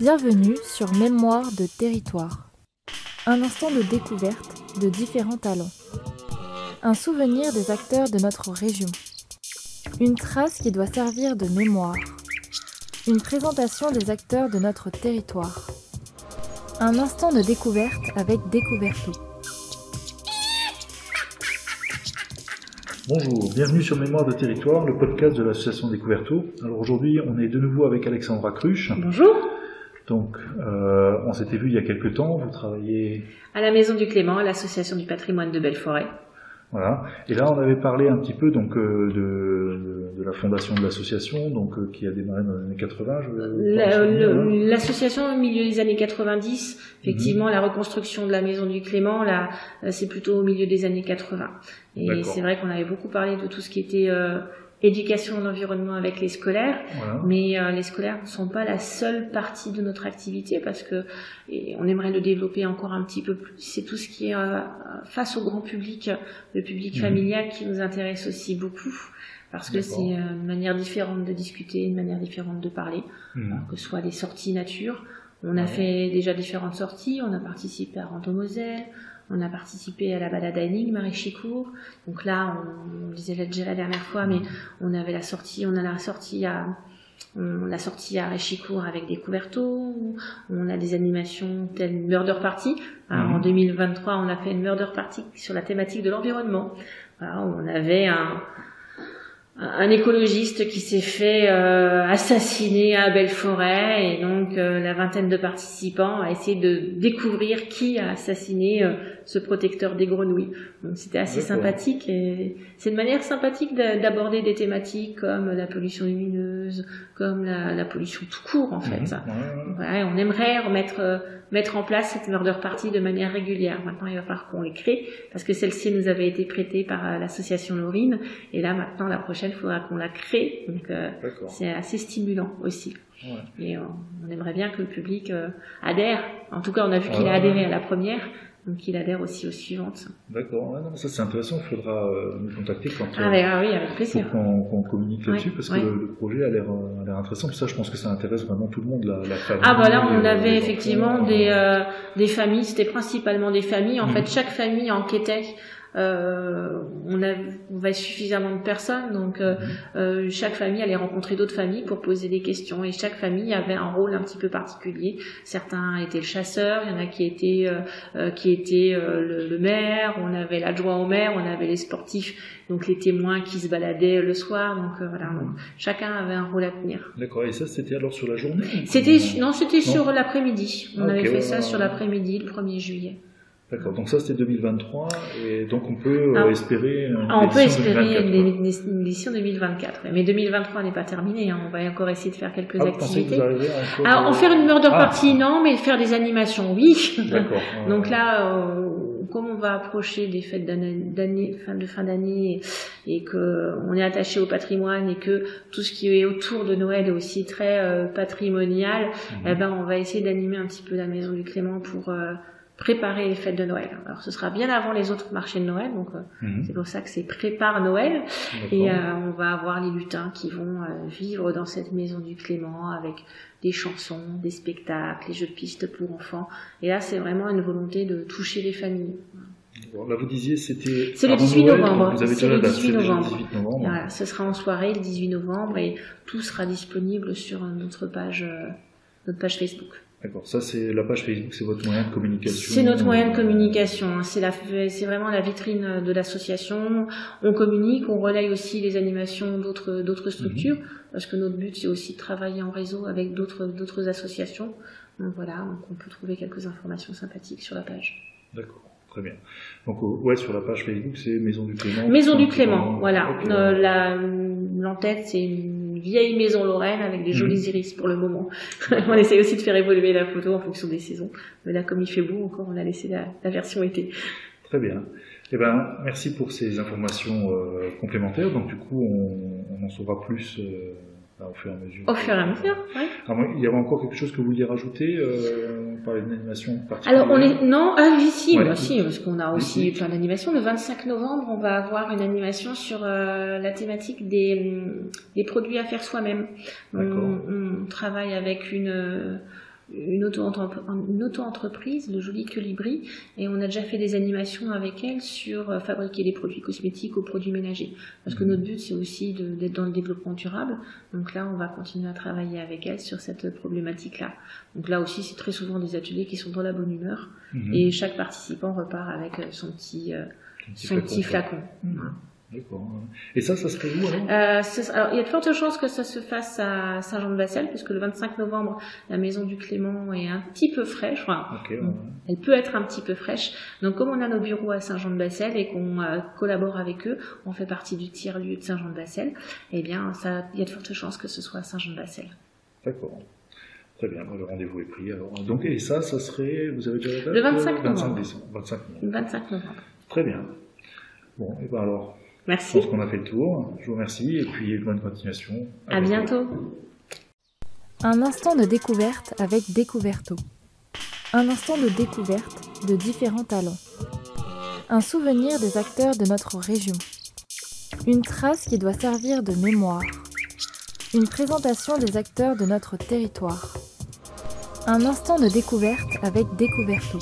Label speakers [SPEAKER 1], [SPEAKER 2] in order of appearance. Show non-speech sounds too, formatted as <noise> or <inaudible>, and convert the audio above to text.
[SPEAKER 1] Bienvenue sur Mémoire de territoire. Un instant de découverte de différents talents. Un souvenir des acteurs de notre région. Une trace qui doit servir de mémoire. Une présentation des acteurs de notre territoire. Un instant de découverte avec Découverto.
[SPEAKER 2] Bonjour, bienvenue sur Mémoire de territoire, le podcast de l'association Découverto. Alors aujourd'hui, on est de nouveau avec Alexandra Cruche.
[SPEAKER 3] Bonjour.
[SPEAKER 2] Donc, euh, on s'était vu il y a quelques temps, vous travaillez...
[SPEAKER 3] À la Maison du Clément, à l'Association du patrimoine de Belleforêt.
[SPEAKER 2] Voilà. Et là, on avait parlé un petit peu donc euh, de, de, la fondation de l'association, donc euh, qui a démarré dans les années 80.
[SPEAKER 3] L'association au milieu des années 90, effectivement, mhm. la reconstruction de la maison du Clément, là, c'est plutôt au milieu des années 80. Et c'est vrai qu'on avait beaucoup parlé de tout ce qui était éducation en environnement avec les scolaires, mais euh, les scolaires ne sont pas la seule partie de notre activité parce que et on aimerait le développer encore un petit peu plus. C'est tout ce qui est euh, face au grand public, le public mhm. familial qui nous intéresse aussi beaucoup parce que c'est une manière différente de discuter, une manière différente de parler, mhm. que ce soit les sorties nature. On a fait déjà différentes sorties, on a participé à Rando-Moselle, on a participé à la balade à énigmes à Réchicourt. Donc là, on, disait déjà la dernière fois, mais on avait la sortie, on a la sortie à, on l'a sorti à Réchicourt avec des couvertaux. On a des animations telles Murder Party. En 2023, mhm. on a fait une Murder Party sur la thématique de l'environnement. on avait un, un écologiste qui s'est fait euh, assassiner à Belleforêt et donc euh, la vingtaine de participants a essayé de découvrir qui a assassiné euh, ce protecteur des grenouilles. Donc c'était assez sympathique et c'est une manière sympathique d'aborder des thématiques comme la pollution lumineuse, comme la, la pollution tout court en fait. Mhm. on aimerait remettre mettre en place cette murder party de manière régulière. Maintenant, il va falloir qu'on les crée parce que celle-ci nous avait été prêtée par euh, l'association Laurine et là maintenant la prochaine, il faudra qu'on la crée. Donc euh, c'est assez stimulant aussi. Et on, aimerait bien que le public euh, adhère. En tout cas, on a vu qu'il a adhéré à la première donc il adhère aussi aux suivantes.
[SPEAKER 2] D'accord, ça c'est intéressant, il faudra euh, nous contacter quand
[SPEAKER 3] ah, ah, oui, avec plaisir.
[SPEAKER 2] qu'on communique là-dessus parce que le, projet a l'air intéressant. ça, je pense que ça intéresse vraiment tout le monde, la, la famille.
[SPEAKER 3] Ah voilà, on avait effectivement des des familles, c'était principalement des familles. En mhm. fait, chaque famille enquêtait euh, on, a, on va suffisamment de personnes, donc euh, mhm. euh, chaque famille allait rencontrer d'autres familles pour poser des questions et chaque famille avait un rôle un petit peu particulier. Certains étaient le chasseur, il y en a qui étaient qui étaient le, maire, on avait l'adjoint au maire, on avait les sportifs, donc les témoins qui se baladaient le soir, donc voilà, mhm. chacun avait un rôle à tenir.
[SPEAKER 2] D'accord, et ça c'était alors sur la journée?
[SPEAKER 3] C'était non, c'était sur l'après-midi. On avait fait ça sur l'après-midi, le 1er juillet.
[SPEAKER 2] D'accord, donc ça c'était 2023 et donc on peut euh, espérer une
[SPEAKER 3] ah, On peut espérer une, édition 2024, mais 2023 n'est pas terminé, hein. on va encore essayer de faire quelques ah, activités. Alors, en faire une murder ah. party non, mais faire des animations oui. D'accord. <laughs> donc là, euh, comme on va approcher des fêtes d'année, fin de fin d'année et que on est attaché au patrimoine et que tout ce qui est autour de Noël est aussi très euh, patrimonial, mhm. eh ben on va essayer d'animer un petit peu la maison du Clément pour préparer les fêtes de Noël. Alors ce sera bien avant les autres marchés de Noël, donc euh, mhm. c'est pour ça que c'est prépare Noël. Et euh, on va avoir les lutins qui vont euh, vivre dans cette maison du Clément avec des chansons, des spectacles, des jeux de piste pour enfants. Et là c'est vraiment une volonté de toucher les familles.
[SPEAKER 2] là vous disiez c'était.
[SPEAKER 3] C'est le 18 novembre. C'est le 18 novembre. Voilà, ce sera en soirée le 18 novembre et tout sera disponible sur notre page, notre page Facebook.
[SPEAKER 2] D'accord, ça c'est la page Facebook, c'est votre moyen de communication.
[SPEAKER 3] C'est notre moyen de communication, hein. c'est la, c'est vraiment la vitrine de l'association. On communique, on relaye aussi les animations d'autres d'autres structures, mhm. parce que notre but c'est aussi de travailler en réseau avec d'autres d'autres associations. Donc voilà, on peut trouver quelques informations sympathiques sur la page.
[SPEAKER 2] D'accord. Très bien. Donc, euh, ouais, sur la page Facebook, c'est Maison du Clément.
[SPEAKER 3] Maison du Clément, voilà. Euh, l'entête, c'est une vieille maison lorraine avec des jolis mhm. iris pour le moment. <laughs> on essaie aussi de faire évoluer la photo en fonction des saisons. Mais là, comme il fait beau encore, on a laissé la, version été.
[SPEAKER 2] Très bien. Eh ben, merci pour ces informations euh, complémentaires. Donc, du coup, on, on en saura plus. Euh, au fur et à mesure.
[SPEAKER 3] Au fur et à mesure, oui.
[SPEAKER 2] il y avait encore quelque chose que vous vouliez rajouter euh, On parlait d'une animation particulière?
[SPEAKER 3] Alors, on est... non, ah, ici, aussi, parce qu'on a aussi plein d'animations. Le 25 novembre, on va avoir une animation sur euh, la thématique des, des produits à faire soi-même. On, on, travaille avec une une auto-entreprise, le Joli Colibri, et on a déjà fait des animations avec elle sur euh, fabriquer des produits cosmétiques aux produits ménagers. Parce que mhm. notre but, c'est aussi d'être dans le développement durable. Donc là, on va continuer à travailler avec elle sur cette problématique-là. Donc là aussi, c'est très souvent des ateliers qui sont dans la bonne humeur, mhm. et chaque participant repart avec son petit, son petit flacon.
[SPEAKER 2] D'accord. Et ça, ça serait où
[SPEAKER 3] alors, euh, alors, il y a de fortes chances que ça se fasse à Saint-Jean-de-Bassel, puisque le 25 novembre, la maison du Clément est un petit peu fraîche. Enfin, Elle peut être un petit peu fraîche. Donc, comme on a nos bureaux à Saint-Jean-de-Bassel et qu'on euh, collabore avec eux, on fait partie du tiers-lieu de Saint-Jean-de-Bassel, eh bien, ça, il y a de fortes chances que ce soit à Saint-Jean-de-Bassel.
[SPEAKER 2] D'accord. Très bien, le rendez-vous est pris. Alors, donc, et ça, ça serait, vous avez déjà la date?
[SPEAKER 3] Le 25 novembre.
[SPEAKER 2] 25
[SPEAKER 3] novembre. 25 novembre.
[SPEAKER 2] Très bien. Bon, et ben alors,
[SPEAKER 3] Merci.
[SPEAKER 2] Je pense qu'on a fait le tour. Je vous remercie et puis bonne continuation.
[SPEAKER 3] À, bientôt.
[SPEAKER 1] Un instant de découverte avec Découverto. Un instant de découverte de différents talents. Un souvenir des acteurs de notre région. Une trace qui doit servir de mémoire. Une présentation des acteurs de notre territoire. Un instant de découverte avec Découverto.